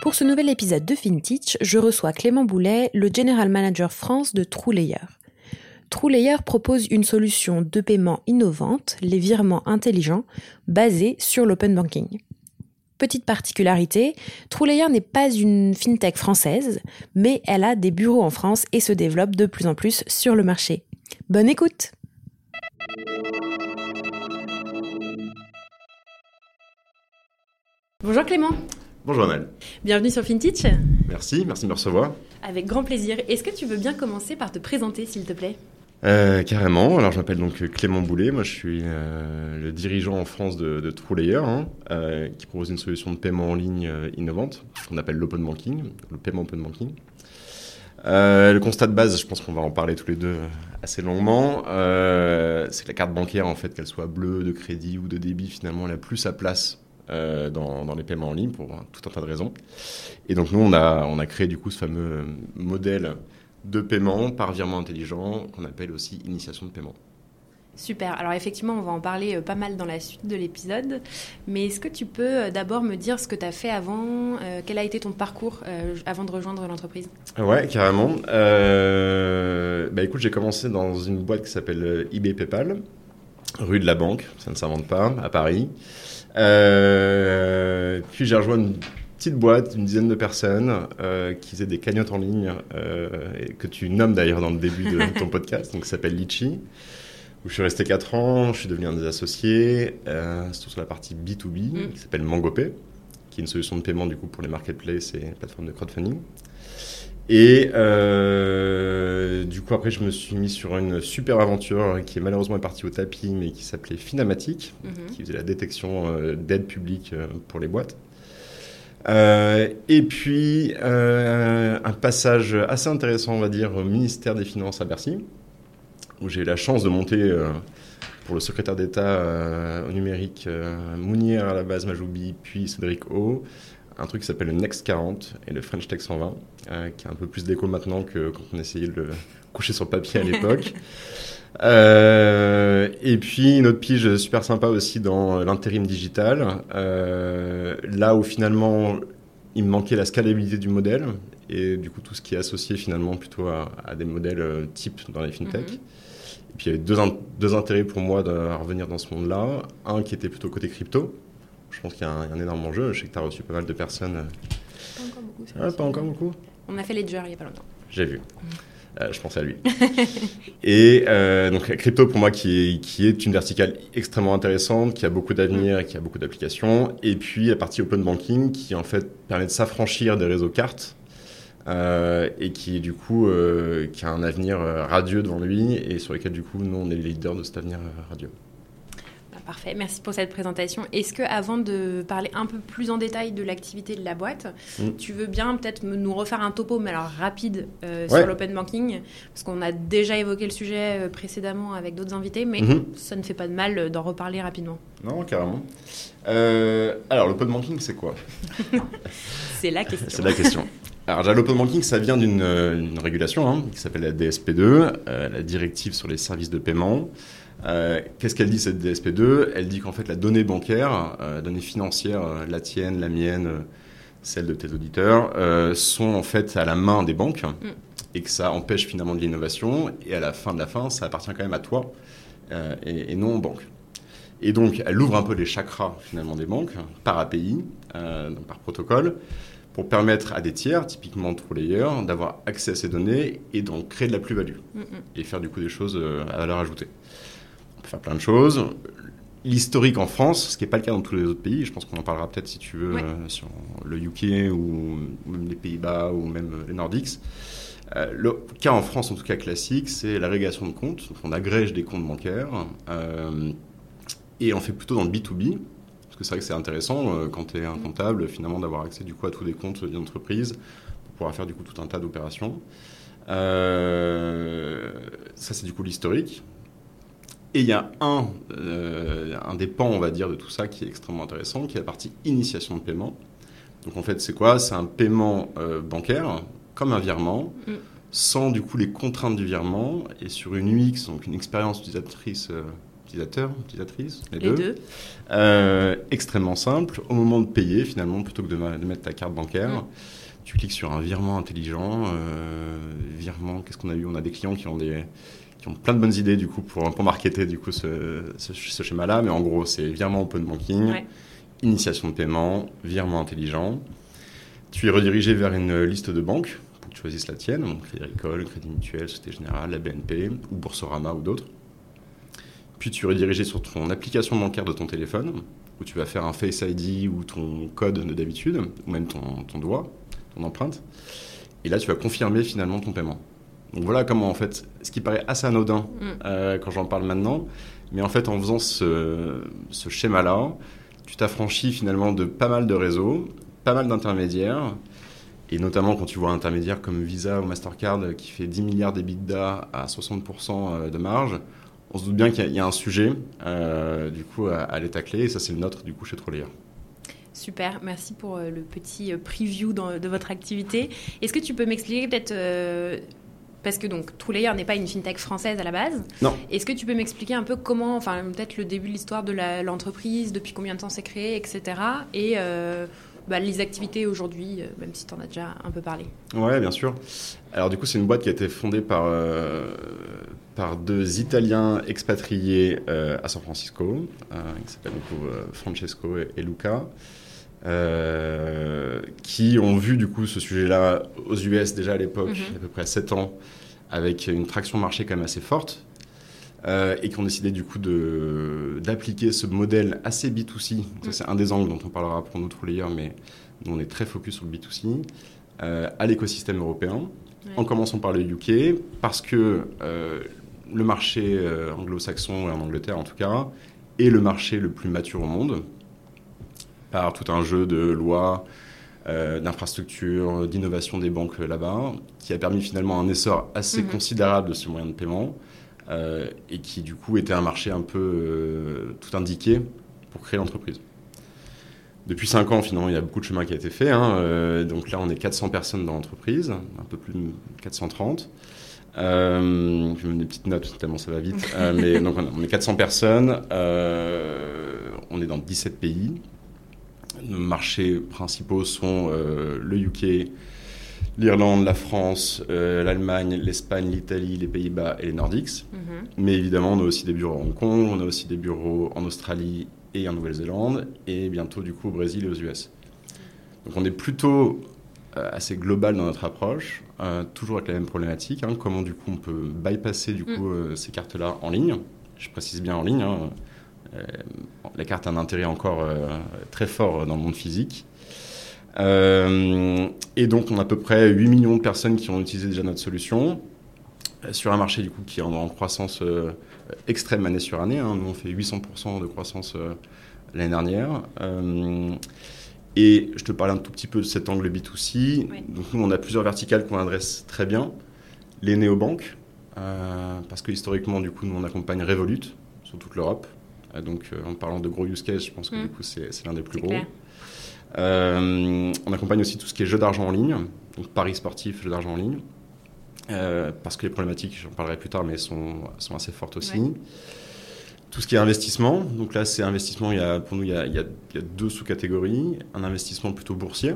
Pour ce nouvel épisode de FinTech, je reçois Clément Boulet, le General Manager France de TrueLayer. TrueLayer propose une solution de paiement innovante, les virements intelligents, basés sur l'open banking. Petite particularité, TrueLayer n'est pas une fintech française, mais elle a des bureaux en France et se développe de plus en plus sur le marché. Bonne écoute Bonjour Clément Bonjour Annelle. Bienvenue sur FinTech. Merci, merci de me recevoir. Avec grand plaisir. Est-ce que tu veux bien commencer par te présenter s'il te plaît? Euh, carrément. Alors, je m'appelle donc Clément Boulet. Moi, je suis euh, le dirigeant en France de, de TrueLayer, hein, euh, qui propose une solution de paiement en ligne innovante, qu'on appelle l'open banking, le paiement open banking. le constat de base, je pense qu'on va en parler tous les deux assez longuement, c'est que la carte bancaire, en fait, qu'elle soit bleue, de crédit ou de débit, finalement, elle a plus sa place dans, dans, les paiements en ligne pour tout un tas de raisons. Et donc, nous, on a, on a créé du coup ce fameux modèle de paiement par virement intelligent, qu'on appelle aussi initiation de paiement. Super. Alors effectivement, on va en parler euh, pas mal dans la suite de l'épisode. Mais est-ce que tu peux euh, d'abord me dire ce que tu as fait avant euh, Quel a été ton parcours avant de rejoindre l'entreprise? Ouais, carrément. bah écoute, j'ai commencé dans une boîte qui s'appelle eBay PayPal, rue de la Banque, ça ne s'invente pas, à Paris. Puis j'ai rejoint une petite boîte, une dizaine de personnes euh, qui faisaient des cagnottes en ligne, euh, que tu nommes d'ailleurs dans le début de ton podcast, donc ça s'appelle Litchi, où je suis resté 4 ans, je suis devenu un des associés, euh, surtout sur la partie B2B, mm. qui s'appelle MangoPay, qui est une solution de paiement du coup pour les marketplaces et les plateformes de crowdfunding. Et euh, du coup, après, je me suis mis sur une super aventure qui est malheureusement partie au tapis, mais qui s'appelait Finamatic, mm-hmm. qui faisait la détection d'aide publique pour les boîtes. Euh, et puis, euh, un passage assez intéressant, on va dire, au ministère des Finances à Bercy, où j'ai eu la chance de monter euh, pour le secrétaire d'État au numérique Mounier à la base Majoubi, puis Cédric O, un truc qui s'appelle le Next 40 et le French Tech 120, qui a un peu plus d'écho maintenant que quand on essayait de le coucher sur papier à l'époque. Euh, et puis une autre pige super sympa aussi dans l'intérim digital, euh, là où finalement il me manquait la scalabilité du modèle et du coup tout ce qui est associé finalement plutôt à, des modèles euh, type dans les fintech. Mhm. Et puis il y avait deux, deux intérêts pour moi de revenir dans ce monde-là. Un qui était plutôt côté crypto. Je pense qu'il y, a un énorme enjeu. Je sais que tu as reçu pas mal de personnes. Pas encore beaucoup. Ah, pas encore beaucoup. On a fait Ledger il n'y a pas longtemps. J'ai vu. Euh, je pense à lui. et euh, donc crypto pour moi qui est, qui est une verticale extrêmement intéressante, qui a beaucoup d'avenir, qui a beaucoup d'applications. Et puis la partie open banking qui en fait permet de s'affranchir des réseaux cartes euh, et qui du coup qui a un avenir radieux devant lui et sur lequel du coup nous on est les leaders de cet avenir radieux. Parfait, merci pour cette présentation. Est-ce que avant de parler un peu plus en détail de l'activité de la boîte, mm. tu veux bien peut-être nous refaire un topo, mais alors rapide, euh, sur l'open banking? Parce qu'on a déjà évoqué le sujet euh, précédemment avec d'autres invités, mais mm-hmm. ça ne fait pas de mal euh, d'en reparler rapidement. Non, carrément. alors, l'open banking, c'est quoi? C'est la question. c'est la question. Alors, l'open banking, ça vient d'une régulation hein, qui s'appelle la DSP2, la directive sur les services de paiement. Euh, qu'est-ce qu'elle dit cette DSP2 Elle dit qu'en fait la donnée bancaire, euh, la donnée financière, euh, la tienne, la mienne, celle de tes auditeurs, sont en fait à la main des banques mm. et que ça empêche finalement de l'innovation et à la fin de la fin, ça appartient quand même à toi et, non aux banques. Et donc elle ouvre un peu les chakras finalement des banques par API, donc par protocole pour permettre à des tiers, typiquement TrueLayer, d'avoir accès à ces données et d'en créer de la plus-value Mm, mm. et faire du coup des choses euh, à valeur ajoutée. Peut faire plein de choses. L'historique en France, ce qui n'est pas le cas dans tous les autres pays, je pense qu'on en parlera peut-être si tu veux Ouais. euh, sur le UK ou, ou même les Pays-Bas ou même euh, les Nordiques. Euh, le cas en France, en tout cas classique, c'est l'agrégation de comptes. Donc, on agrège des comptes bancaires euh, et on fait plutôt dans le B2B. Parce que c'est vrai que c'est intéressant quand tu es un comptable, finalement, d'avoir accès du coup à tous les comptes d'une entreprise pour pouvoir faire du coup tout un tas d'opérations. Euh, ça, c'est du coup l'historique. Et il y a un, euh, un des pans, on va dire, de tout ça qui est extrêmement intéressant, qui est la partie initiation de paiement. Donc en fait, c'est quoi? C'est un paiement euh, bancaire, comme un virement, Mm. sans du coup les contraintes du virement, et sur une UX, donc une expérience utilisatrice, euh, utilisateur, utilisatrice, les, Les deux. extrêmement simple. Au moment de payer, finalement, plutôt que de, mettre ta carte bancaire, Mm. tu cliques sur un virement intelligent. virement, qu'est-ce qu'on a eu? On a des clients qui ont des qui ont plein de bonnes idées du coup pour, pour marketer du coup ce, ce, ce schéma-là, mais en gros c'est virement open banking, Ouais. initiation de paiement, virement intelligent. Tu es redirigé vers une liste de banques pour que tu choisisses la tienne, donc Crédit Agricole, Crédit Mutuel, Société Générale, la BNP ou Boursorama ou d'autres. Puis tu es redirigé sur ton application bancaire de ton téléphone, où tu vas faire un Face ID ou ton code de d'habitude, ou même ton, ton doigt, ton empreinte. Et là, tu vas confirmer finalement ton paiement. Donc voilà comment, en fait, ce qui paraît assez anodin Mm. euh, quand j'en parle maintenant, mais en fait, en faisant ce, ce schéma-là, tu t'affranchis finalement de pas mal de réseaux, pas mal d'intermédiaires, et notamment quand tu vois un intermédiaire comme Visa ou Mastercard qui fait 10 milliards d'EBITDA à 60% de marge, on se doute bien qu'il y, a- il y a un sujet euh, du coup à, à les tacler, et ça c'est le nôtre du coup chez Trollayer. Super, merci pour euh, le petit euh, preview dans- de votre activité. Est-ce que tu peux m'expliquer peut-être, euh, parce que donc TrueLayer n'est pas une fintech française à la base, Non. est-ce que tu peux m'expliquer un peu comment, enfin peut-être le début de l'histoire de l'entreprise, depuis combien de temps c'est créé, etc. Et euh, bah, les activités aujourd'hui, euh, même si tu en as déjà un peu parlé. Ouais, bien sûr. Alors du coup, c'est une boîte qui a été fondée par, euh, par deux Italiens expatriés euh, à San Francisco, qui s'appellent du coup Francesco et, et Luca, euh, qui ont vu du coup ce sujet-là aux US déjà à l'époque, Mhm. à peu près 7 ans, avec une traction marché quand même assez forte. euh, et qui ont décidé du coup d'appliquer ce modèle assez B2C. Ça, c'est un des angles dont on parlera pour notre layer, mais nous, on est très focus sur le B2C, euh, à l'écosystème européen, Ouais. en commençant par le UK, parce que le marché anglo-saxon, en Angleterre en tout cas, est le marché le plus mature au monde, par tout un jeu de lois, euh, d'infrastructures, d'innovation des banques là-bas, qui a permis finalement un essor assez Mhm. considérable de ce moyen de paiement, euh, et qui du coup était un marché un peu euh, tout indiqué pour créer l'entreprise. Depuis 5 ans, finalement, il y a beaucoup de chemin qui a été fait. hein. Donc là, on est 400 personnes dans l'entreprise, un peu plus de 430. Euh, je vais mettre des petites notes tellement ça va vite. Euh, mais donc, on est 400 personnes. euh, on est dans 17 pays. Nos marchés principaux sont euh, le UK, l'Irlande, la France, euh, l'Allemagne, l'Espagne, l'Italie, les Pays-Bas et les Nordiques. Mhm. Mais évidemment, on a aussi des bureaux à Hong Kong, on a aussi des bureaux en Australie et en Nouvelle-Zélande, et bientôt du coup au Brésil et aux US. Donc on est plutôt euh, assez global dans notre approche, euh, toujours avec la même problématique, hein, comment du coup on peut bypasser du coup euh, ces cartes-là en ligne? Je précise bien en ligne. hein. Euh, la carte a un intérêt encore euh, très fort dans le monde physique. Euh, et donc, on a à peu près 8 millions de personnes qui ont utilisé déjà notre solution sur un marché du coup qui est en, en croissance euh, extrême année sur année. hein. Nous, on fait 800% de croissance euh, l'année dernière. Euh, et je te parlais un tout petit peu de cet angle B2C. Oui. Donc, nous, on a plusieurs verticales qu'on adresse très bien. Les néobanques, parce que historiquement, du coup, nous, on accompagne Revolut sur toute l'Europe. Euh, donc, euh, en parlant de gros use case, je pense que Mm. du coup, c'est l'un des plus gros. Euh, on accompagne aussi tout ce qui est jeux d'argent en ligne, donc paris sportifs, jeux d'argent en ligne, parce que les problématiques, j'en parlerai plus tard, mais sont, sont assez fortes aussi. Ouais. Tout ce qui est investissement, donc là c'est investissement, il y a, pour nous il y a, il y deux sous-catégories. Un investissement plutôt boursier,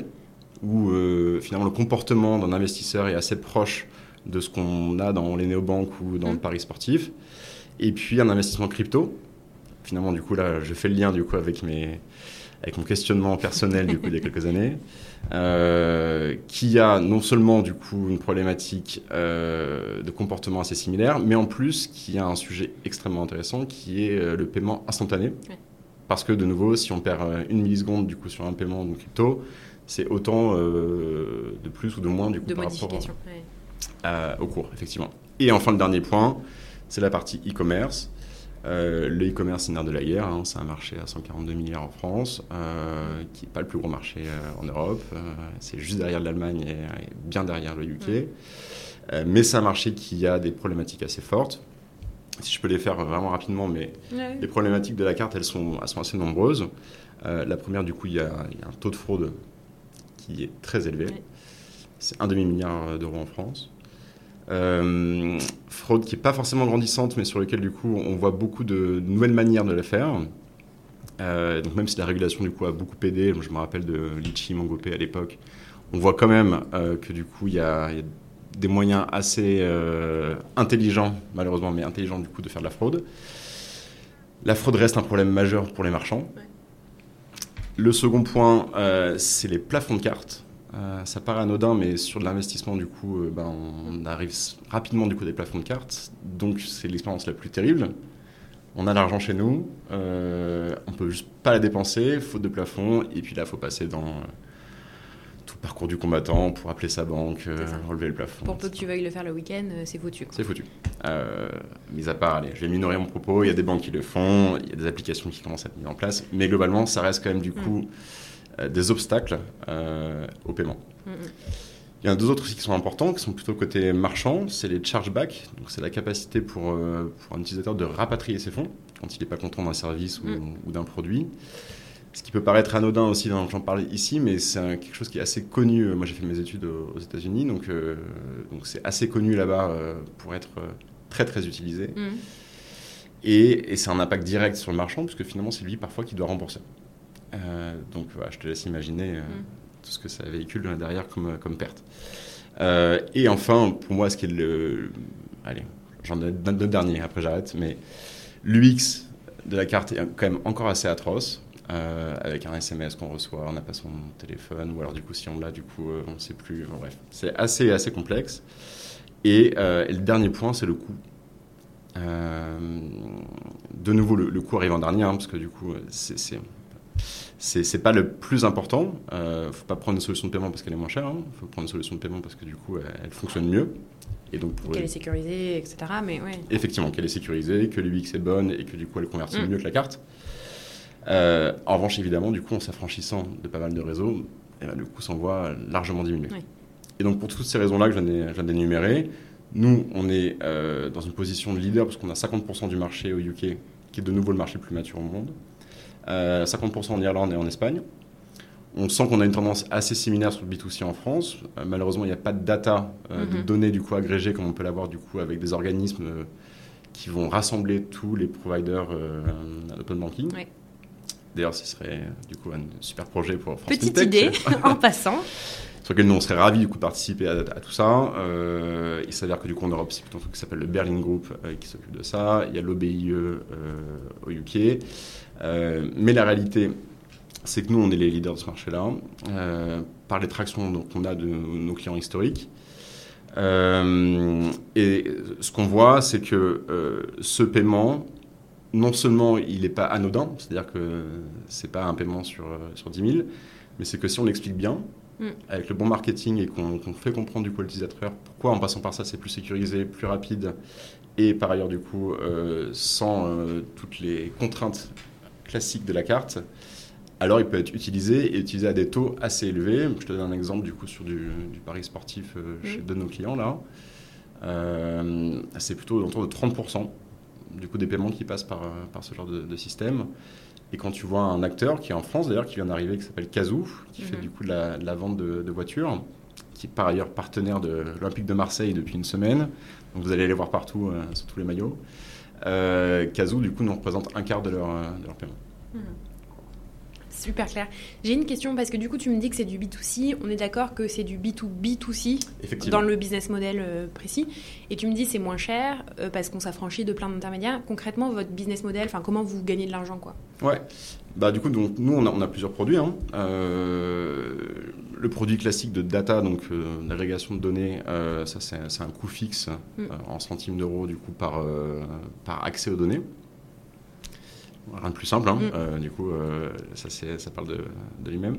où euh, finalement le comportement d'un investisseur est assez proche de ce qu'on a dans les néobanques ou dans le paris sportif. Et puis un investissement crypto. Finalement, du coup, là, je fais le lien du coup avec mes, avec mon questionnement personnel du coup il y a quelques années, qui a non seulement du coup une problématique de comportement assez similaire, mais en plus qui a un sujet extrêmement intéressant qui est le paiement instantané. Parce que de nouveau, si on perd une milliseconde du coup sur un paiement de crypto, c'est autant de plus ou de moins du coup de par rapport au cours, effectivement. Et enfin, le dernier point, c'est la partie e-commerce. Euh, le e-commerce, c'est une de la guerre. Hein. c'est un marché à 142 milliards en France, euh, qui n'est pas le plus gros marché euh, en Europe. c'est juste derrière l'Allemagne et, bien derrière le UK. mais c'est un marché qui a des problématiques assez fortes. Si je peux les faire vraiment rapidement, mais les problématiques de la carte, elles sont, sont assez nombreuses. la première, du coup, il y, a, un taux de fraude qui est très élevé. C'est un demi-milliard d'euros en France. Euh, fraude qui n'est pas forcément grandissante, mais sur laquelle du coup on voit beaucoup de, nouvelles manières de la faire. Euh, donc même si la régulation du coup a beaucoup aidé, je me rappelle de Litchi, Mangopé à l'époque, on voit quand même euh, que du coup il y, a des moyens assez intelligents, malheureusement, mais intelligents du coup de faire de la fraude. La fraude reste un problème majeur pour les marchands. Le second point, c'est les plafonds de cartes. Euh, ça paraît anodin, mais sur de l'investissement, du coup, euh, ben, on arrive rapidement du coup des plafonds de cartes. Donc, c'est l'expérience la plus terrible. On a l'argent chez nous, euh, on peut juste pas la dépenser, faute de plafond, et puis là, il faut passer dans euh, tout le parcours du combattant pour appeler sa banque, relever le plafond. Pour peu que tu veuilles le faire le week-end, c'est foutu. C'est foutu. mis à part, allez, je vais minorer mon propos, il y a des banques qui le font, il y a des applications qui commencent à être mises en place, mais globalement, ça reste quand même du mm. coup. Des obstacles euh, au paiement. Il y en a deux autres aussi qui sont importants, qui sont plutôt côté marchand, c'est les chargebacks. Donc c'est la capacité pour, euh, pour, un utilisateur de rapatrier ses fonds quand il n'est pas content d'un service ou, mm. d'un produit. Ce qui peut paraître anodin aussi, j'en parle ici, mais c'est quelque chose qui est assez connu. Moi j'ai fait mes études aux États-Unis, donc c'est assez connu là-bas pour être très très utilisé. Mm. Et, et c'est un impact direct sur le marchand, puisque finalement c'est lui parfois qui doit rembourser. Euh, donc voilà, je te laisse imaginer euh, mm. tout ce que ça véhicule derrière comme, comme perte. Euh, et enfin, pour moi, ce qui est le. Allez, j'en ai deux derniers, après j'arrête, mais l'UX de la carte est quand même encore assez atroce. avec un SMS qu'on reçoit, on n'a pas son téléphone, ou alors du coup, si on l'a, du coup, on ne sait plus. bref, c'est assez, assez complexe. Et, le dernier point, c'est le coût. de nouveau, le, coût arrive en dernier, hein, parce que du coup, c'est c'est pas le plus important. Il euh, ne faut pas prendre une solution de paiement parce qu'elle est moins chère. Il hein. faut prendre une solution de paiement parce que du coup, elle, fonctionne mieux. Et donc qu'elle est sécurisée, etc. Mais ouais. Effectivement, qu'elle est sécurisée, que l'UX est bonne et que du coup, elle convertit mm. mieux que la carte. Euh, en revanche, évidemment, du coup, en s'affranchissant de pas mal de réseaux, eh ben, le coût s'en voit largement diminuer. Et donc, pour toutes ces raisons-là que je viens d'énumérer, nous, on est euh, dans une position de leader parce qu'on a 50% du marché au UK, qui est de nouveau le marché le plus mature au monde. 50% euh, en Irlande et en Espagne. On sent qu'on a une tendance assez similaire sur le B2C en France. Euh, malheureusement, il n'y a pas de data, euh, de mhm. données du coup agrégées comme on peut l'avoir du coup avec des organismes qui vont rassembler tous les providers d'open banking. D'ailleurs, ce serait du coup un super projet pour France Petite idée, en passant. Sur lequel nous, on serait ravis du coup, de participer à, tout ça. il s'avère que du coup, en Europe, c'est plutôt un truc qui s'appelle le Berlin Group qui s'occupe de ça. Il y a l'OBIE au UK. Euh, mais la réalité, c'est que nous, on est les leaders de ce marché-là, euh, par les tractions qu'on a de nos clients historiques. Euh, et ce qu'on voit, c'est que ce paiement, non seulement il n'est pas anodin, c'est-à-dire que ce n'est pas un paiement sur, sur 10 000, mais c'est que si on l'explique bien, mm. avec le bon marketing et qu'on fait comprendre du coup à l'utilisateur pourquoi en passant par ça c'est plus sécurisé, plus rapide et par ailleurs du coup sans toutes les contraintes classique de la carte, alors il peut être utilisé et utilisé à des taux assez élevés. Je te donne un exemple du coup sur du, pari sportif euh, chez de nos clients là. Euh, c'est plutôt autour de 30% du coup des paiements qui passent par, par ce genre de, système. Et quand tu vois un acteur qui est en France d'ailleurs, qui vient d'arriver, qui s'appelle Kazoo, qui fait mhm. du coup de la, vente de, voitures, qui est par ailleurs partenaire de l'Olympique de Marseille depuis une semaine, donc vous allez les voir partout euh, sur tous les maillots. Euh, Kazoo, du coup, nous représente un quart de leur, euh, de leur paiement. Hmm. Super clair. J'ai une question parce que du coup, tu me dis que c'est du B2C. On est d'accord que c'est du B2B2C dans le business model euh, précis. Et tu me dis c'est moins cher parce qu'on s'affranchit de plein d'intermédiaires. Concrètement, votre business model, enfin, comment vous gagnez de l'argent quoi? Ouais. bah, du coup, donc, nous, on a, on a plusieurs produits. Hein. le produit classique de data, donc l'agrégation de données, ça c'est un coût fixe mm. en centimes d'euros du coup par, par accès aux données. Rien de plus simple, hein. mm. du coup, ça, ça parle de, de lui-même.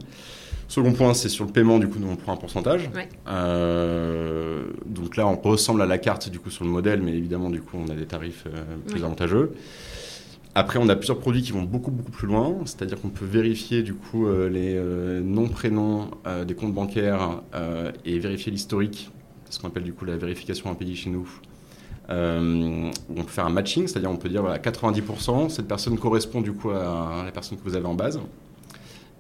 Second point, c'est sur le paiement, du coup, nous on prend un pourcentage. Euh, donc là, on ressemble à la carte, du coup, sur le modèle, mais évidemment, du coup, on a des tarifs euh, plus avantageux. Après, on a plusieurs produits qui vont beaucoup, beaucoup plus loin, c'est-à-dire qu'on peut vérifier, du coup, euh, les noms, prénoms des comptes bancaires et vérifier l'historique, ce qu'on appelle, du coup, la vérification impayée chez nous. On peut faire un matching, c'est-à-dire on peut dire voilà 90% cette personne correspond du coup à la personne que vous avez en base.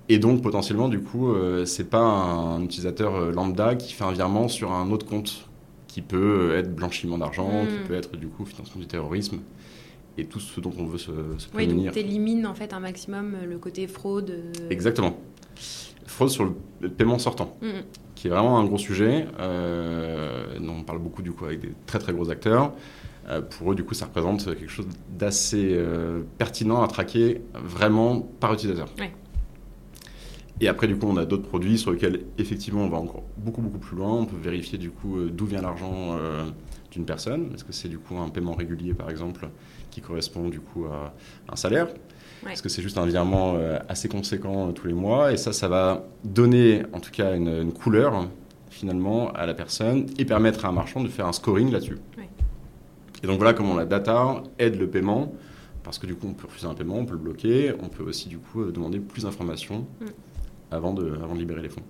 Et donc potentiellement, du coup, euh, c'est pas un utilisateur euh, lambda qui fait un virement sur un autre compte qui peut euh, être blanchiment d'argent, qui hmm. peut être du coup financement du terrorisme et tout ce dont on veut se, se prémunir. Oui, donc élimines en fait un maximum le côté fraude. Exactement. Fraude sur le paiement sortant, hmm. qui est vraiment un gros sujet. dont on parle beaucoup du coup avec des très très gros acteurs. pour eux, du coup, ça représente quelque chose d'assez pertinent à traquer vraiment par utilisateur. Ouais. Et après, du coup, on a d'autres produits sur lesquels, effectivement, on va encore beaucoup, beaucoup plus loin. On peut vérifier, du coup, euh, d'où vient l'argent euh, d'une personne. Est-ce que c'est, du coup, un paiement régulier, par exemple, qui correspond, du coup, à un salaire? Est-ce que c'est juste un virement euh, assez conséquent tous les mois. Et ça, ça va donner, en tout cas, une, couleur, finalement, à la personne et permettre à un marchand de faire un scoring là-dessus. Et donc, voilà comment la data aide le paiement. Parce que du coup on peut refuser un paiement, on peut le bloquer, on peut aussi du coup demander plus d'informations mm. avant de, avant de libérer les fonds.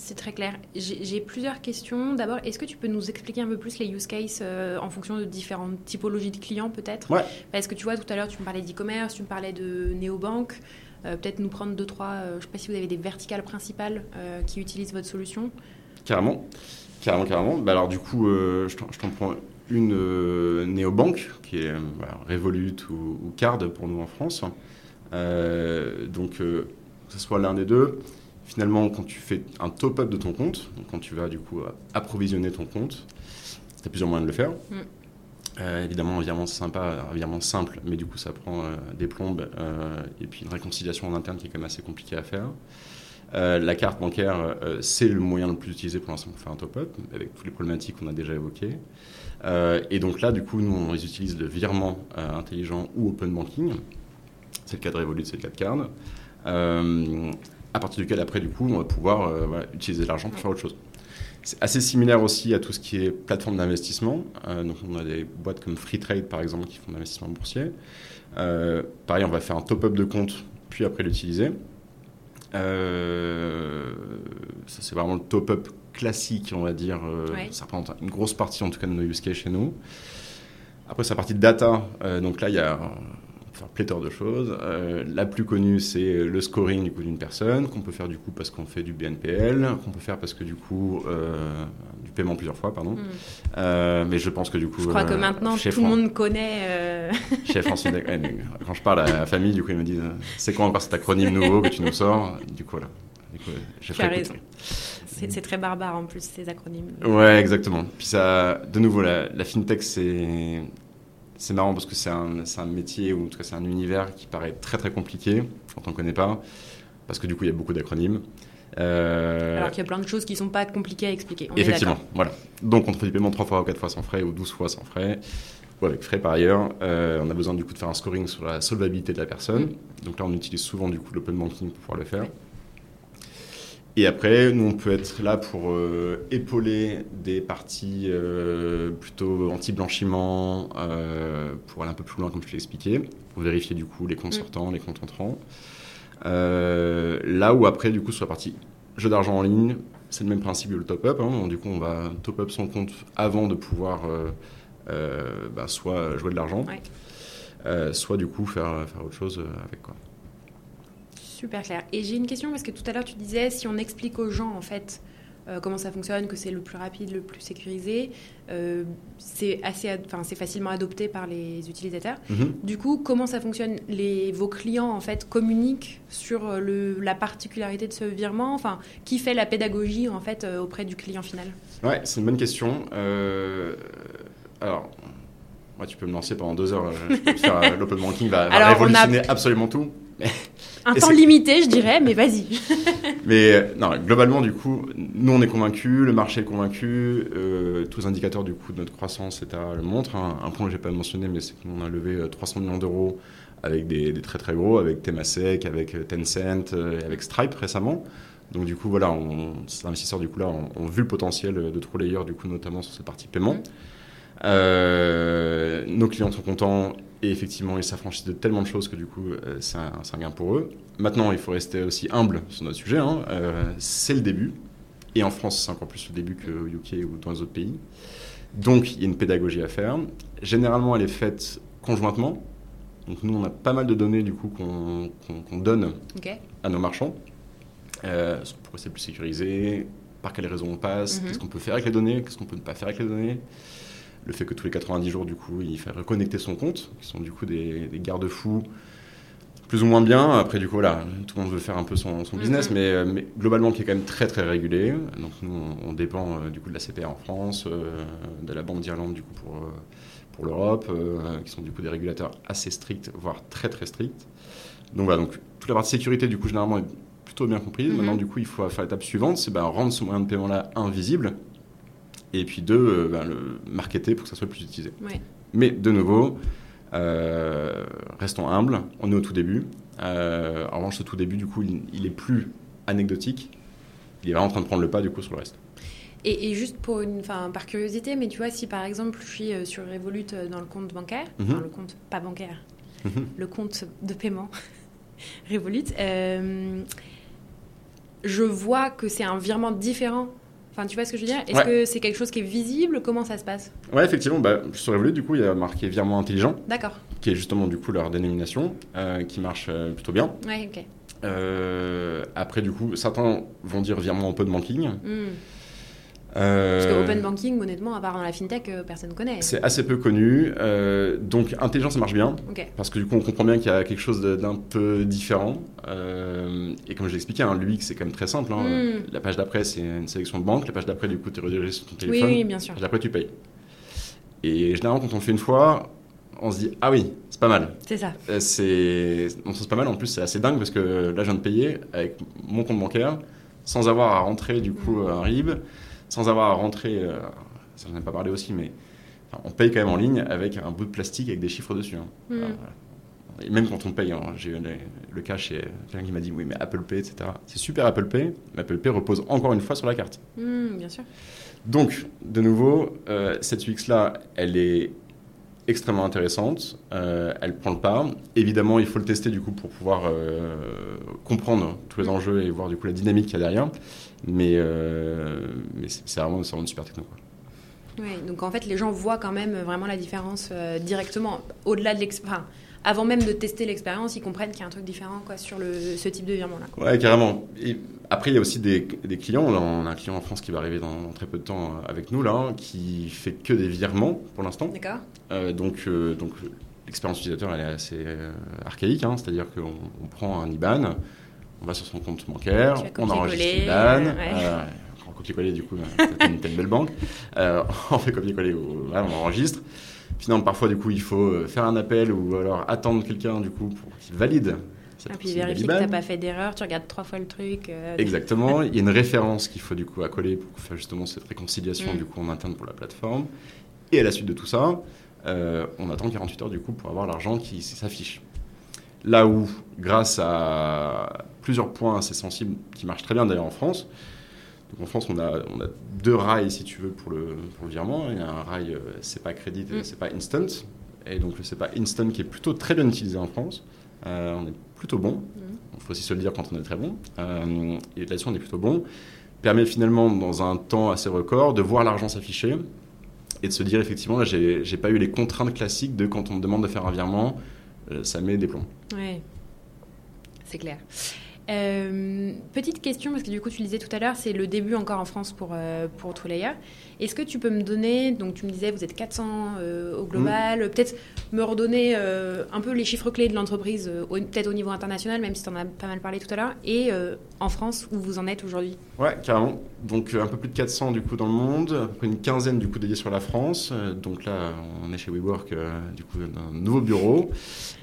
C'est très clair. J'ai plusieurs questions. D'abord, est-ce que tu peux nous expliquer un peu plus les use cases euh, en fonction de différentes typologies de clients peut-être? Ouais. Parce que tu vois, tout à l'heure, tu me parlais d'e-commerce, tu me parlais de néobanque. Euh, peut-être nous prendre deux, trois, euh, je ne sais pas si vous avez des verticales principales qui utilisent votre solution. Carrément, carrément, carrément. Bah alors du coup, je t'en prends une néobanque qui est Revolut ou, ou, Card pour nous en France. donc que ce soit l'un des deux, finalement, quand tu fais un top-up de ton compte, donc quand tu vas du coup approvisionner ton compte, tu as plusieurs moyens de le faire. Mm. Euh, évidemment, un virement sympa, un virement simple, mais du coup, ça prend euh, des plombes euh, et puis une réconciliation en interne qui est quand même assez compliquée à faire. la carte bancaire, c'est le moyen le plus utilisé pour l'instant pour faire un top-up, avec toutes les problématiques qu'on a déjà évoquées. et donc là, du coup, nous, on utilise le virement intelligent ou open banking. C'est le cas de Revolut, c'est le cas de Card. Euh, à partir duquel après du coup on va pouvoir euh, utiliser l'argent pour faire autre chose. C'est assez similaire aussi à tout ce qui est plateforme d'investissement. Euh, donc on a des boîtes comme Freetrade par exemple qui font de l'investissement boursier. pareil, on va faire un top-up de compte puis après l'utiliser. ça c'est vraiment le top-up classique, on va dire. Ça représente une grosse partie en tout cas de nos use cases chez nous. Après, sa partie de data, donc là, il y a faire pléthore de choses. Euh, la plus connue, c'est le scoring du coup d'une personne, qu'on peut faire du coup parce qu'on fait du BNPL, qu'on peut faire parce que du coup euh, du paiement plusieurs fois, pardon. Euh, mais je pense que du coup, je crois que maintenant tout le monde connaît. Chef François, quand je parle à la famille, du coup ils me disent, c'est quoi encore cet acronyme nouveau que tu nous sors? Du coup voilà. tu as raison. C'est très barbare en plus ces acronymes. Ouais, exactement. Puis ça, de nouveau, la, la fintech, c'est c'est marrant parce que c'est un, un, métier, ou en tout cas c'est un univers qui paraît très très compliqué quand on ne connaît pas, parce que du coup il y a beaucoup d'acronymes. Euh, Alors qu'il y a plein de choses qui ne sont pas compliquées à expliquer. effectivement, voilà. Donc on fait du paiement 3 fois ou 4 fois sans frais, ou 12 fois sans frais, ou avec frais par ailleurs. Euh, on a besoin du coup de faire un scoring sur la solvabilité de la personne. Mm. Donc là on utilise souvent du coup l'open banking pour pouvoir le faire. Et après, nous, on peut être là pour euh, épauler des parties euh, plutôt anti-blanchiment, euh, pour aller un peu plus loin, comme je l'ai expliqué, pour vérifier du coup les comptes mm. sortants, les comptes entrants. là où après, du coup, sur la partie jeu d'argent en ligne, c'est le même principe que le top-up. Hein. Du coup, on va top-up son compte avant de pouvoir bah, soit jouer de l'argent, soit du coup faire, faire autre chose avec quoi. Super clair. Et j'ai une question parce que tout à l'heure tu disais si on explique aux gens en fait euh, comment ça fonctionne, que c'est le plus rapide, le plus sécurisé, euh, c'est assez, enfin c'est facilement adopté par les utilisateurs. Mhm. Du coup, comment ça fonctionne? Les, Vos clients en fait communiquent sur euh, le, la particularité de ce virement? Enfin, qui fait la pédagogie en fait auprès du client final? Ouais, c'est une bonne question. alors. Moi, tu peux me lancer pendant deux heures. L'open banking va, va révolutionner absolument tout. Un temps limité, je dirais, mais vas-y. mais euh, non, globalement, du coup, nous, on est convaincus, le marché est convaincu, euh, tous les indicateurs du coup de notre croissance etc., le montrent. Hein. Un point que j'ai pas mentionné, mais c'est qu'on a levé 300 millions d'euros avec des, très très gros, avec Temasek, avec Tencent, avec Stripe récemment. Donc du coup, voilà, on, ces investisseurs du coup là ont, vu le potentiel de TrueLayer, du coup notamment sur cette partie paiement. Mm. Euh, nos clients sont contents et effectivement ils s'affranchissent de tellement de choses que du coup euh, c'est un, gain pour eux. Maintenant, il faut rester aussi humble sur notre sujet. Hein. Euh, c'est le début et en France c'est encore plus le début qu'au UK ou dans les autres pays. Donc il y a une pédagogie à faire. Généralement, elle est faite conjointement. Donc nous, on a pas mal de données du coup qu'on donne à nos marchands euh, pourquoi c'est plus sécurisé, par quelles raisons on passe, mhm. qu'est-ce qu'on peut faire avec les données, qu'est-ce qu'on peut ne pas faire avec les données? Le fait que tous les 90 jours, du coup, il faut reconnecter son compte, qui sont du coup des, garde-fous plus ou moins bien. Après, du coup, là, tout le monde veut faire un peu son, business, mhm. mais, mais, globalement, qui est quand même très, très régulé. Donc, nous, on, dépend euh, du coup de la CPR en France, euh, de la Banque d'Irlande, du coup, pour, pour l'Europe, qui sont du coup des régulateurs assez stricts, voire très, très stricts. Donc, voilà, donc, toute la partie sécurité, du coup, généralement, bien compris. Maintenant, mhm. du coup, il faut faire l'étape suivante, c'est ben, rendre ce moyen de paiement-là invisible. Et puis deux, euh, ben, le marketer pour que ça soit plus utilisé. Mais de nouveau, euh, restons humbles, on est au tout début. Euh, en revanche, ce tout début, du coup, il, est plus anecdotique. Il est vraiment en train de prendre le pas, du coup, sur le reste. Et, juste pour une, par curiosité, mais tu vois, si par exemple je suis sur Revolut dans le compte bancaire, mhm. le compte pas bancaire, mhm. le compte de paiement Revolut, je vois que c'est un virement différent. Enfin, tu vois ce que je veux dire? Est-ce que c'est quelque chose qui est visible? Comment ça se passe? Ouais, effectivement. Bah, sur Revolut, du coup, il y a marqué virement intelligent. D'accord. Qui est justement, du coup, leur dénomination, euh, qui marche euh, plutôt bien. Ouais, ok. Euh, après, du coup, certains vont dire virement open banking. Hmm. Parce que euh, open banking, honnêtement, à part dans la fintech, euh, personne ne connaît. C'est assez peu connu. Euh, donc, intelligence, ça marche bien. Parce que du coup, on comprend bien qu'il y a quelque chose d'un peu différent. et comme je l'ai expliqué, hein, l'UX, c'est quand même très simple. Hein. Hmm. La page d'après, c'est une sélection de banques. La page d'après, du coup, tu es redirigé sur ton téléphone. Oui, bien sûr. La page d'après, tu payes. Et généralement, quand on le fait une fois, on se dit ah oui c'est pas mal c'est ça c'est c'est pas mal en plus c'est assez dingue parce que là je viens de payer avec mon compte bancaire sans avoir à rentrer du coup hmm. un RIB sans avoir à rentrer, euh, ça n'en ai pas parlé aussi, mais on paye quand même en ligne avec un bout de plastique avec des chiffres dessus. Hein. Hmm. Et même quand on paye, hein, j'ai eu le cas chez quelqu'un qui m'a dit oui, mais Apple Pay, etc. C'est super Apple Pay, mais Apple Pay repose encore une fois sur la carte. Hmm, bien sûr. Donc, de nouveau, euh, cette UX-là, elle est extrêmement intéressante. Euh, elle prend le pas. Évidemment, il faut le tester du coup pour pouvoir euh, comprendre tous les hmm. enjeux et voir du coup la dynamique qu'il y a derrière. Mais, euh, mais c'est vraiment, vraiment, une super techno. Oui, donc en fait, les gens voient quand même vraiment la différence euh, directement, au-delà de l'expérience. avant même de tester l'expérience, ils comprennent qu'il y a un truc différent quoi, sur le, ce type de virement-là. Ouais, carrément. Et après, il y a aussi des, des, clients. on a un client en France qui va arriver dans, très peu de temps euh, avec nous, là, qui fait que des virements pour l'instant. D'accord. donc, donc l'expérience utilisateur, elle est assez archaïque. Hein, C'est-à-dire qu'on prend un IBAN, on va sur son compte bancaire, on enregistre l'IBAN. Euh, en copier-coller, du coup, t'as une, telle belle banque. Euh, on fait copier-coller, on enregistre. Finalement, parfois, du coup, il faut euh, faire un appel ou alors attendre quelqu'un, du coup, pour qu'il valide. Et puis vérifier que tu n'as pas fait d'erreur, tu regardes trois fois le truc. Exactement. Il y a une référence qu'il faut du coup accoler pour faire justement cette réconciliation mm. du coup en interne pour la plateforme. Et à la suite de tout ça, on attend 48 heures du coup pour avoir l'argent qui s'affiche. Là où, grâce à plusieurs points assez sensibles qui marchent très bien d'ailleurs en France, donc en France, on a, on a deux rails, si tu veux, pour le, pour le virement. Il y a un rail, euh, c'est pas crédit, mm. c'est pas instant. Et donc, le c'est pas instant qui est plutôt très bien utilisé en France. Euh, on est plutôt bon. Il mm. faut aussi se le dire quand on est très bon. Euh, et là-dessus, on est plutôt bon. Permet finalement, dans un temps assez record, de voir l'argent s'afficher et de se dire effectivement, là, j'ai pas eu les contraintes classiques de quand on me demande de faire un virement, euh, ça met des plombs. Oui, c'est clair. Euh, petite question, parce que du coup, tu le disais tout à l'heure, c'est le début encore en France pour, euh, pour. Est-ce que tu peux me donner, donc tu me disais vous êtes 400 au global, mm. peut-être me redonner un peu les chiffres clés de l'entreprise, peut-être au niveau international, même si tu en as pas mal parlé tout à l'heure, et en France où vous en êtes aujourd'hui? Ouais, carrément. Donc un peu plus de 400 du coup dans le monde, une quinzaine du coup dédiés sur la France. donc là, on est chez WeWork, du coup, dans un nouveau bureau.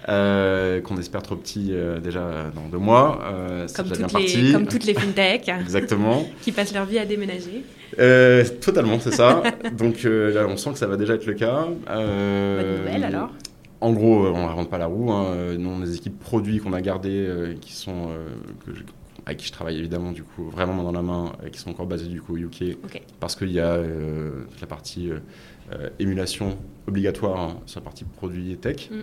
Euh, qu'on espère trop petit euh, déjà dans deux mois. Euh, comme, toutes les, comme toutes les fintechs. Exactement. qui passent leur vie à déménager. totalement, c'est ça. Donc là, on sent que ça va déjà être le cas. Bonne nouvelle alors en gros, on ne rentre pas la roue. Hein. Nous, on a des équipes produits qu'on a gardées, qui sont, avec qui je travaille évidemment, du coup, vraiment dans la main, qui sont encore basées du coup au UK. Parce qu'il y a la partie émulation obligatoire hein, sur la partie produits et tech. Mm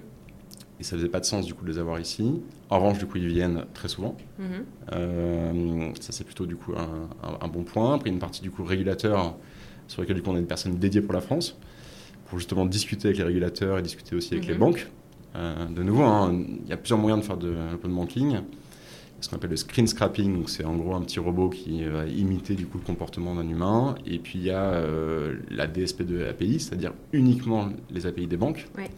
et ça faisait pas de sens du coup de les avoir ici. En revanche, du coup, ils viennent très souvent. Mhm. Euh, ça, c'est plutôt du coup un, bon point. Après, une partie du coup régulateur sur laquelle du coup on a une personne dédiée pour la France pour justement discuter avec les régulateurs et discuter aussi avec les mhm. banques. Euh, de nouveau, hein, il y a plusieurs moyens de faire de l'open banking. Ce qu'on appelle le screen scrapping, c'est en gros un petit robot qui va imiter du coup le comportement d'un humain. Et puis il y a euh, la DSP2 API, c'est-à-dire uniquement les API des banques. Ouais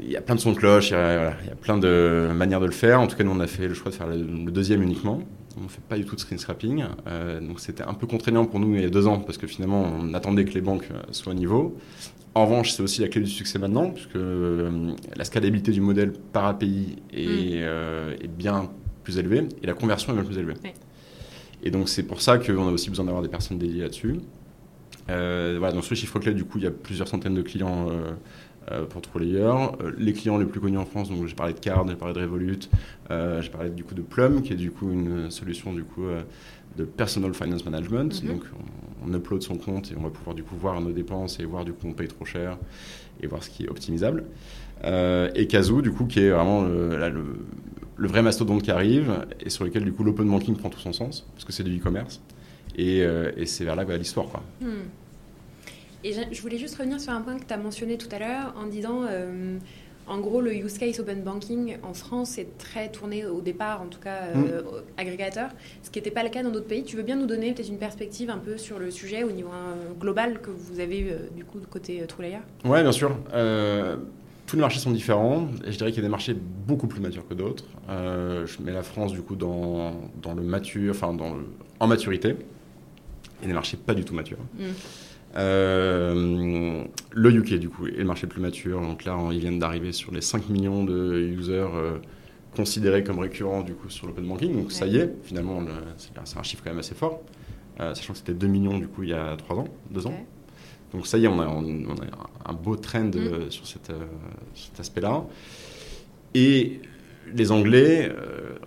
il y a plein de sons de cloche, il y, a, plein de manières de le faire. En tout cas, nous, on a fait le choix de faire le, deuxième uniquement. On ne fait pas du tout de screen scrapping. Euh, donc, c'était un peu contraignant pour nous il y a deux ans, parce que finalement, on attendait que les banques euh, soient à niveau. En revanche, c'est aussi la clé du succès maintenant, puisque euh, la scalabilité du modèle par API est, mm. est, bien plus élevée et la conversion est bien plus élevée. Et donc, c'est pour ça qu'on a aussi besoin d'avoir des personnes dédiées là-dessus. voilà, dans ce chiffre clé, du coup, il y a plusieurs centaines de clients euh, pour Trollayer. Euh, les clients les plus connus en France, donc j'ai parlé de Card, j'ai parlé de Revolut, euh, j'ai parlé du coup de Plum, qui est du coup une solution du coup de personal finance management. Mhm. Donc on, upload son compte et on va pouvoir du coup voir nos dépenses et voir du coup on paye trop cher et voir ce qui est optimisable. et Kazoo, du coup, qui est vraiment le, vrai mastodonte qui arrive et sur lequel du coup l'open banking prend tout son sens parce que c'est du e-commerce et, c'est vers là que va l'histoire quoi. Hmm. Et je voulais juste revenir sur un point que tu as mentionné tout à l'heure en disant, euh, en gros, le use case open banking en France est très tourné au départ, en tout cas euh, mm. agrégateur, ce qui n'était pas le cas dans d'autres pays. Tu veux bien nous donner peut-être une perspective un peu sur le sujet au niveau euh, global que vous avez du coup de côté Troulayer Oui, bien sûr. tous les marchés sont différents et je dirais qu'il y a des marchés beaucoup plus matures que d'autres. je mets la France du coup dans, dans le mature, enfin dans en maturité et des marchés pas du tout matures. Mm. Euh, le UK, du coup, est le marché le plus mature. Donc là, ils viennent d'arriver sur les 5 millions de users euh, considérés comme récurrents du coup, sur l'open banking. Donc ça y est, finalement, c'est un chiffre quand même assez fort. Euh, sachant que c'était 2 millions du coup il y a 3 ans, 2 ans. Donc ça y est, on a, un beau trend mm. sur, cet aspect-là. Et les Anglais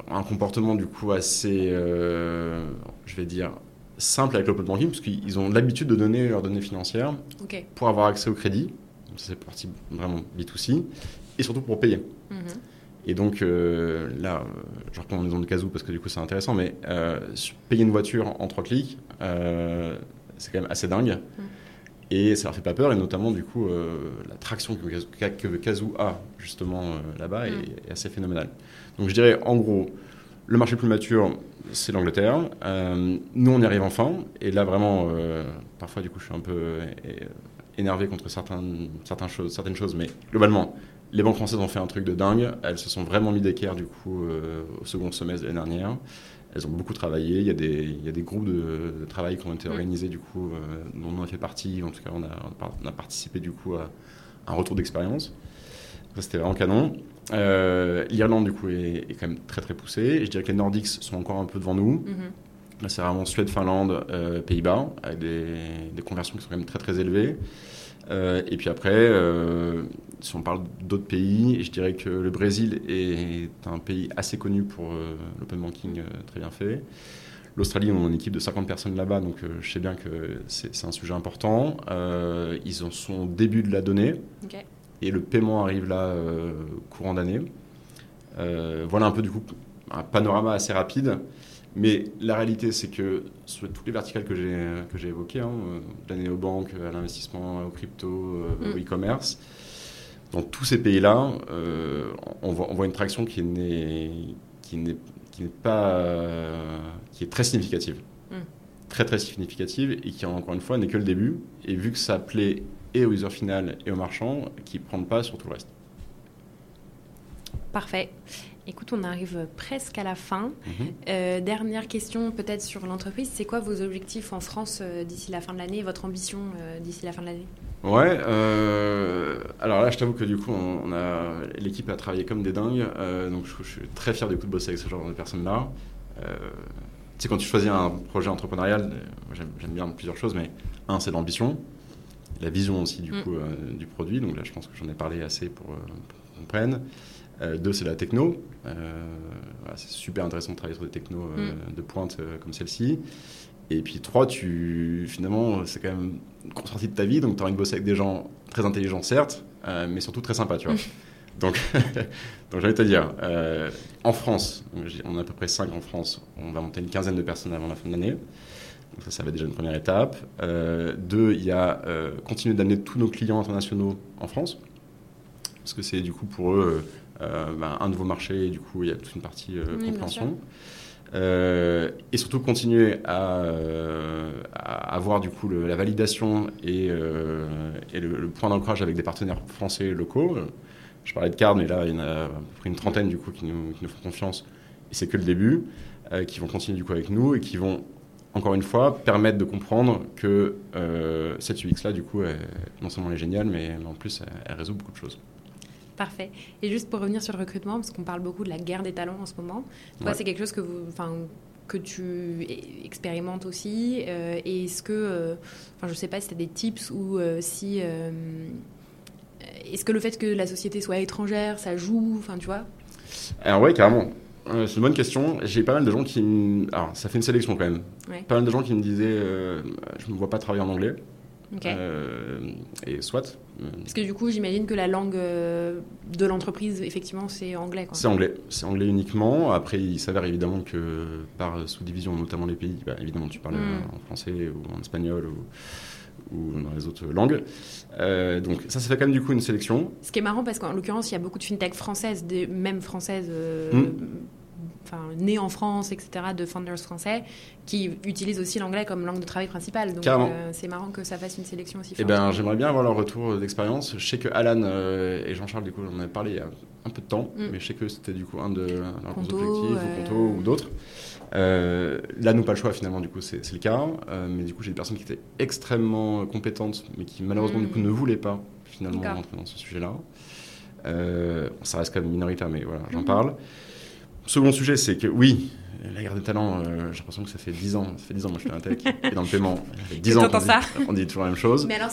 ont un comportement du coup assez, je vais dire, simple avec l'open banking, parce qu'ils ont l'habitude de donner leurs données financières pour avoir accès au crédit. Ça, c'est parti vraiment B2C. Et surtout pour payer. Mhm. Et donc euh, là, euh, je reprends l'exemple de Kazoo parce que du coup c'est intéressant, mais euh, payer une voiture en trois clics, c'est quand même assez dingue. Mhm. Et ça leur fait pas peur, et notamment du coup la traction que, que Kazoo a justement là-bas est, mhm. est, assez phénoménale. Donc je dirais en gros, le marché plus mature, c'est l'Angleterre. Euh, nous, on y arrive enfin. Et là, vraiment, euh, parfois, du coup, je suis un peu euh, énervé contre certaines, certaines, choses, certaines choses. Mais globalement, les banques françaises ont fait un truc de dingue. Elles se sont vraiment mis d'équerre, du coup, au second semestre de l'année dernière. Elles ont beaucoup travaillé. Il y a des, il y a des groupes de, travail qui ont été organisés, du coup, dont on a fait partie. En tout cas, on a, on a participé, du coup, à un retour d'expérience. C'était vraiment canon. Euh, L'Irlande, du coup, est, quand même très très poussée. Je dirais que les Nordiques sont encore un peu devant nous. Mhm. Là, c'est vraiment Suède, Finlande, euh, Pays-Bas, avec des, conversions qui sont quand même très très élevées. Euh, et puis après, si on parle d'autres pays, je dirais que le Brésil est un pays assez connu pour l'open banking très bien fait. L'Australie, on a une équipe de 50 personnes là-bas, donc je sais bien que c'est un sujet important. ils en sont au début de la donnée. Et le paiement arrive là, euh, courant d'année. Euh, voilà un peu du coup un panorama assez rapide. Mais la réalité, c'est que sur toutes les verticales que j'ai, que j'ai évoquées, hein, euh, de la néobanque à l'investissement, au crypto, au mm. e-commerce, dans tous ces pays-là, on, voit, on, voit, une traction qui n'est, qui n'est, qui n'est pas, qui est très significative. Mm. très très significative et qui encore une fois n'est que le début. Et vu que ça plaît et au user final et aux marchands, qui ne prennent pas sur tout le reste. Parfait. Écoute, on arrive presque à la fin. Mhm. Euh, dernière question peut-être sur l'entreprise. C'est quoi vos objectifs en France euh, d'ici la fin de l'année, votre ambition euh, d'ici la fin de l'année? Ouais, alors là, je t'avoue que du coup, on, a l'équipe a travaillé comme des dingues, donc je, je suis très fier du coup de bosser avec ce genre de personnes-là. Tu sais, quand tu choisis un projet entrepreneurial, j'aime bien plusieurs choses, mais un, c'est l'ambition, la vision aussi du Mm. coup euh, du produit. Donc là, je pense que j'en ai parlé assez pour, euh, pour qu'on comprenne. Euh, deux, c'est la techno. Voilà, c'est super intéressant de travailler sur des technos euh, de pointe comme celle-ci. Et puis trois, tu, finalement, c'est quand même une grosse partie de ta vie, donc tu as envie de bosser avec des gens très intelligents, certes, mais surtout très sympas, tu vois. donc, donc de te dire, euh, en France, on est à peu près 5 en France, on va monter une quinzaine de personnes avant la fin de l'année. Donc ça, ça va être déjà une première étape. Euh, deux, il y a euh, continuer d'amener tous nos clients internationaux en France, parce que c'est du coup pour eux ben, un nouveau marché, et du coup il y a toute une partie Oui, compréhension. Euh, et surtout continuer à, euh, à avoir du coup le- la validation et, euh, et le, le point d'ancrage avec des partenaires français locaux. Je parlais de Card, mais là il y en a à peu près une trentaine du coup qui nous, qui nous font confiance. Et c'est que le début, euh, qui vont continuer du coup avec nous et qui vont encore une fois permettre de comprendre que euh, cette UX là du coup elle- non seulement elle est géniale, mais, mais en plus elle, elle résout beaucoup de choses. Parfait. Et juste pour revenir sur le recrutement, parce qu'on parle beaucoup de la guerre des talents en ce moment, toi, Ouais. c'est quelque chose que, vous, que tu expérimentes aussi. euh, et est-ce que, euh, enfin, je sais pas si tu as des tips ou euh, si. Euh, est-ce que le fait que la société soit étrangère, ça joue Enfin, tu vois Alors ouais, carrément. Euh, c'est une bonne question. J'ai pas mal de gens qui... me- Alors, ça fait une sélection quand même. Ouais. Pas mal de gens qui me disaient euh, je me vois pas travailler en anglais. Euh, et soit. Parce que du coup, j'imagine que la langue de l'entreprise, effectivement, c'est anglais. C'est anglais. C'est anglais uniquement. Après, il s'avère évidemment que par sous-division, notamment les pays, bah, évidemment, tu parles Mm. euh, en français ou en espagnol ou, ou dans les autres langues. Euh, donc ça, ça fait quand même du coup une sélection. Ce qui est marrant parce qu'en l'occurrence, il y a beaucoup de fintech françaises, des, même françaises, euh, Mm. Enfin nées en France, etc., de founders français, qui utilisent aussi l'anglais comme langue de travail principale. Donc euh, c'est marrant que ça fasse une sélection aussi Eh forte. ben, j'aimerais bien avoir leur retour d'expérience. Je sais que Alan euh, et Jean-Charles, du coup, on en a parlé il y a un peu de temps, Mm. mais je sais que c'était du coup un de leurs Conto, objectifs, euh, ou Conto ou d'autres. Euh, là, nous, pas le choix finalement, du coup, c'est le cas. Mais du coup, j'ai des personnes qui étaient extrêmement compétentes, mais qui malheureusement, Mm. du coup, ne voulaient pas finalement rentrer dans ce sujet-là. Ça reste quand même minoritaire, mais voilà, j'en Mhm. parle. Second sujet, c'est que oui, la guerre des talents, euh, j'ai l'impression que ça fait 10 ans, ça fait 10 ans, moi je suis en tech, et dans le paiement, ça fait 10 Que ans qu'on dit, on dit toujours la même chose. Mais alors,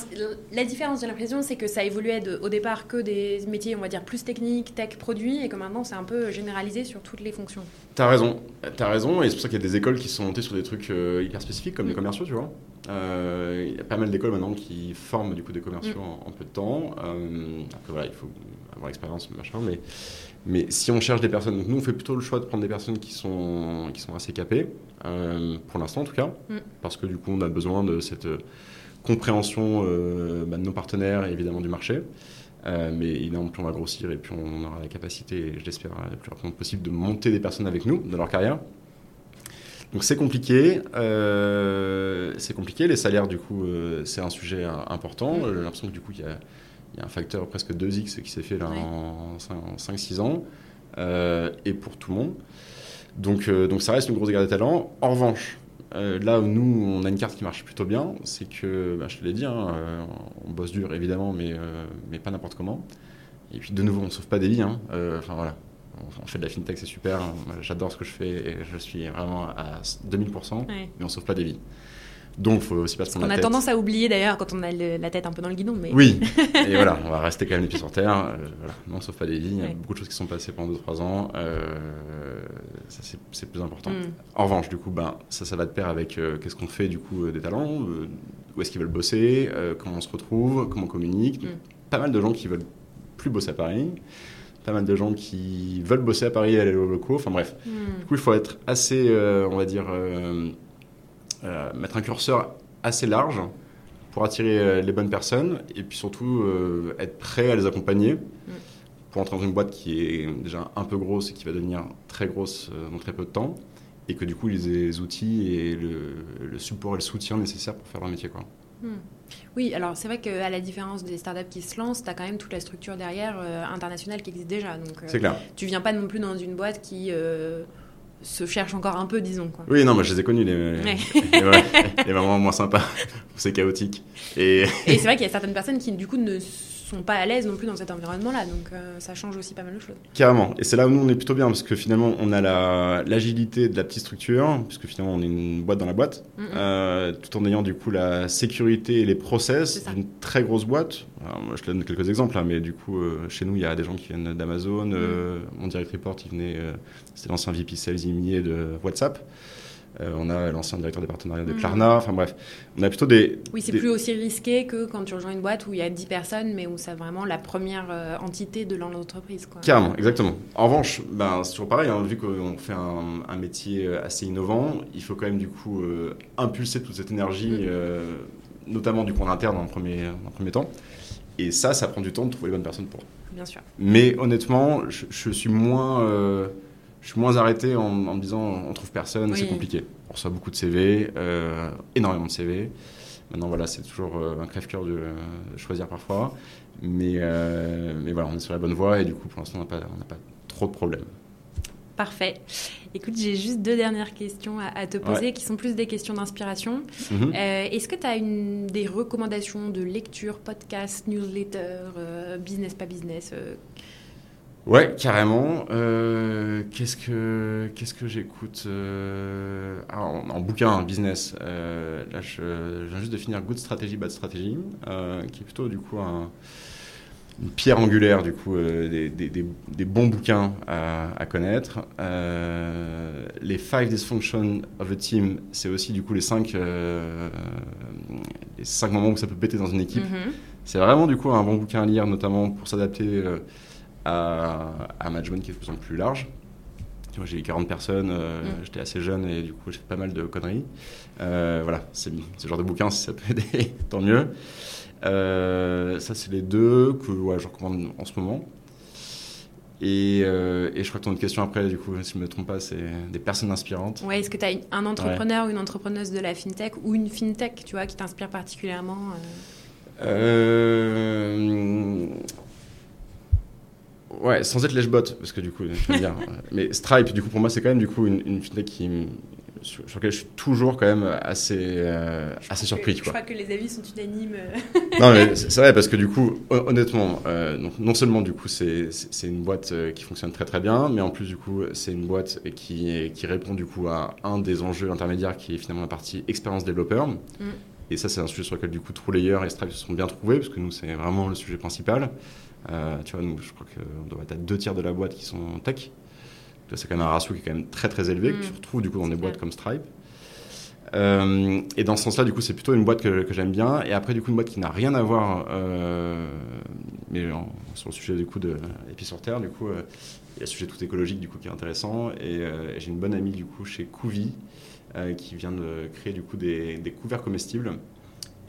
la différence, j'ai l'impression, c'est que ça évoluait de- au départ que des métiers, on va dire, plus techniques, tech, produits, et que maintenant, c'est un peu généralisé sur toutes les fonctions. T'as raison, t'as raison, et c'est pour ça qu'il y a des écoles qui sont montées sur des trucs euh, hyper spécifiques comme les Mm. commerciaux, tu vois. Euh, Il y a pas mal d'écoles maintenant qui forment du coup des commerciaux Mm. en, en peu de temps. Euh, après voilà, il faut avoir l'expérience, machin, mais, mais si on cherche des personnes, donc nous on fait plutôt le choix de prendre des personnes qui sont, qui sont assez capées, euh, pour l'instant en tout cas, Mm. parce que du coup on a besoin de cette euh, compréhension euh, bah, de nos partenaires et évidemment du marché. Mais évidemment, plus on va grossir et plus on aura la capacité, je l'espère le plus rapidement possible, de monter des personnes avec nous dans leur carrière. Donc c'est compliqué. c'est compliqué. Les salaires, du coup, c'est un sujet important. Mm. J'ai l'impression que du coup, il y a, il y a un facteur presque 2x qui s'est fait là en 5-6 ans. euh, et pour tout le monde. Donc, euh, donc ça reste une grosse guerre des talents. En revanche, euh, là où nous, on a une carte qui marche plutôt bien, c'est que, bah, je te l'ai dit, hein, on bosse dur évidemment, mais, mais pas n'importe comment. Et puis de nouveau, on ne sauve pas des vies. hein. Enfin voilà, on, fait de la fintech, c'est super. J'adore ce que je fais et je suis vraiment à 2000%, Ouais. mais on ne sauve pas des vies. Donc, il faut aussi pas se On prendre a la tête. tendance à oublier d'ailleurs quand on a le- la tête un peu dans le guidon. Mais... Oui, et voilà, on va rester quand même les pieds sur terre. Euh, voilà. Non, sauf pas des vies. Il y a beaucoup de choses qui sont passées pendant 2-3 ans. Euh, ça, c'est- plus important. Mm. En revanche, du coup, ben, ça, ça va de pair avec euh, qu'est-ce qu'on fait du coup des talents, où est-ce qu'ils veulent bosser, comment on se retrouve, comment on communique. Donc, Mm. Pas mal de gens qui veulent plus bosser à Paris, pas mal de gens qui veulent bosser à Paris et aller aux locaux. Enfin bref, Mm. du coup, il faut être assez, euh, on va dire, euh, mettre un curseur assez large pour attirer euh, les bonnes personnes et puis surtout euh, être prêt à les accompagner pour entrer dans une boîte qui est déjà un peu grosse et qui va devenir très grosse euh, dans très peu de temps et que du coup, ils aient les outils et le, support et le soutien nécessaires pour faire leur métier. Quoi. Hmm. Oui, alors c'est vrai qu'à la différence des startups qui se lancent, tu as quand même toute la structure derrière euh, internationale qui existe déjà. Donc, c'est clair. Tu viens pas non plus dans une boîte qui se cherche encore un peu, disons. Quoi. Oui, non, moi je les ai connus, les, ouais. les, moments moins sympas, c'est chaotique. Et, et c'est vrai qu'il y a certaines personnes qui, du coup, ne sont pas à l'aise non plus dans cet environnement-là. Donc euh, ça change aussi pas mal de choses. Carrément. Et c'est là où nous on est plutôt bien parce que finalement on a l'agilité de la petite structure, puisque finalement on est une boîte dans la boîte, euh, tout en ayant du coup la sécurité et les process d'une très grosse boîte. moi, je te donne quelques exemples, hein, mais du coup euh, chez nous il y a des gens qui viennent d'Amazon. Mm. mon direct report il venait, c'était l'ancien VP Sales immigré de WhatsApp. Euh, on a l'ancien directeur des partenariats de mm. Klarna. Enfin bref, on a plutôt des. Oui, c'est plus aussi risqué que quand tu rejoins une boîte où il y a 10 personnes, mais où c'est vraiment la première euh, entité de l'entreprise. Carrément, exactement. En revanche, ben, c'est toujours pareil, hein, vu qu'on fait un, métier euh, assez innovant, il faut quand même du coup impulser toute cette énergie, mm. notamment du coup en interne en premier, en premier temps. Et ça, ça prend du temps de trouver les bonnes personnes pour. Bien sûr. Mais honnêtement, je suis moins je suis moins arrêté en, me disant on trouve personne, c'est compliqué. On reçoit beaucoup de CV, euh, énormément de CV. Maintenant, voilà, c'est toujours euh, un crève-cœur de, choisir parfois. Mais, euh, mais voilà, on est sur la bonne voie et du coup, pour l'instant, on n'a pas, pas trop de problèmes. Parfait. Écoute, j'ai juste deux dernières questions à, te poser qui sont plus des questions d'inspiration. Mhm. Est-ce que tu as une, des recommandations de lecture, podcast, newsletter, business, pas business Ouais, carrément. Euh, qu'est-ce que qu'est-ce que j'écoute euh, ah, en, bouquin, en business. Euh, là, je, viens juste de finir Good Strategy, Bad Strategy, qui est plutôt du coup une pierre angulaire du coup des, des, des, bons bouquins à, à connaître. les Five Dysfunctions of a Team, c'est aussi du coup les cinq les cinq moments où ça peut péter dans une équipe. Mm-hmm. C'est vraiment du coup un bon bouquin à lire, notamment pour s'adapter à, un management qui est de plus en plus large. J'ai eu 40 personnes, euh, mm. j'étais assez jeune et du coup j'ai fait pas mal de conneries. Euh, voilà, c'est ce genre de bouquin, si ça peut aider, tant mieux. Euh, ça, c'est les deux que ouais, je recommande en ce moment. Et, et, je crois que ton autre question après, du coup, si je ne me trompe pas, c'est des personnes inspirantes. Ouais, est-ce que tu as un entrepreneur ou une entrepreneuse de la fintech ou une fintech, tu vois, qui t'inspire particulièrement. Ouais, sans être lèche-bot, parce que du coup, je veux dire, mais Stripe, du coup, pour moi, c'est quand même du coup une, une fintech qui, sur, laquelle je suis toujours quand même assez, euh, assez surpris. je crois que les avis sont unanimes. non, mais c'est vrai, parce que du coup, honnêtement, euh, donc, non seulement du coup, c'est une boîte euh, qui fonctionne très très bien, mais en plus, du coup, c'est une boîte qui, qui répond du coup à un des enjeux intermédiaires qui est finalement la partie expérience développeur. Mm. Et ça, c'est un sujet sur lequel du coup, Troulayer et Stripe se sont bien trouvés, parce que nous, c'est vraiment le sujet principal. Euh, tu vois, nous, je crois qu'on doit être à deux tiers de la boîte qui sont tech. C'est quand même un ratio qui est quand même très très élevé, que tu mm. retrouves du coup dans des boîtes comme Stripe. Euh, et dans ce sens-là, du coup, c'est plutôt une boîte que, que j'aime bien. Et après, du coup, une boîte qui n'a rien à voir, euh, mais sur le sujet du coup de Épices sur Terre, du coup, il y a le sujet tout écologique du coup qui est intéressant. Et, j'ai une bonne amie du coup chez Couvi qui vient de créer du coup des, des couverts comestibles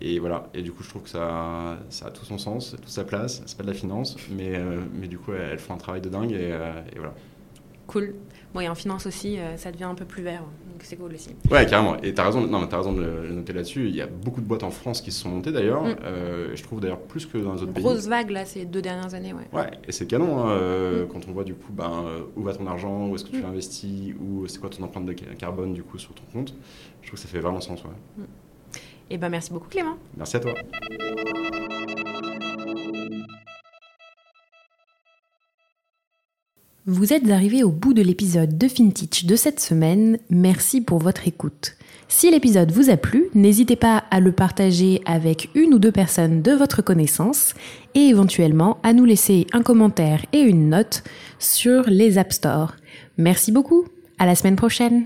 et voilà, et du coup, je trouve que ça, ça a tout son sens, toute sa place. C'est pas de la finance, mais, euh, mais du coup, elles font un travail de dingue et, euh, et voilà. Cool. Bon, et en finance aussi, euh, ça devient un peu plus vert, donc c'est cool aussi. Ouais, carrément. Et tu as raison, non, as raison de le noter là-dessus. Il y a beaucoup de boîtes en France qui se sont montées d'ailleurs. Mm. je trouve d'ailleurs plus que dans les autres pays. Grosse vague là, ces deux dernières années, ouais. Ouais, et c'est canon hein, mm. quand on voit du coup ben, où va ton argent, où est-ce que tu mm. investis, ou c'est quoi ton empreinte de carbone du coup sur ton compte. Je trouve que ça fait vraiment sens, ouais. Eh ben, merci beaucoup Clément. Merci à toi. Vous êtes arrivé au bout de l'épisode de FinTech de cette semaine. Merci pour votre écoute. Si l'épisode vous a plu, n'hésitez pas à le partager avec une ou deux personnes de votre connaissance et éventuellement à nous laisser un commentaire et une note sur les App Store. Merci beaucoup. À la semaine prochaine.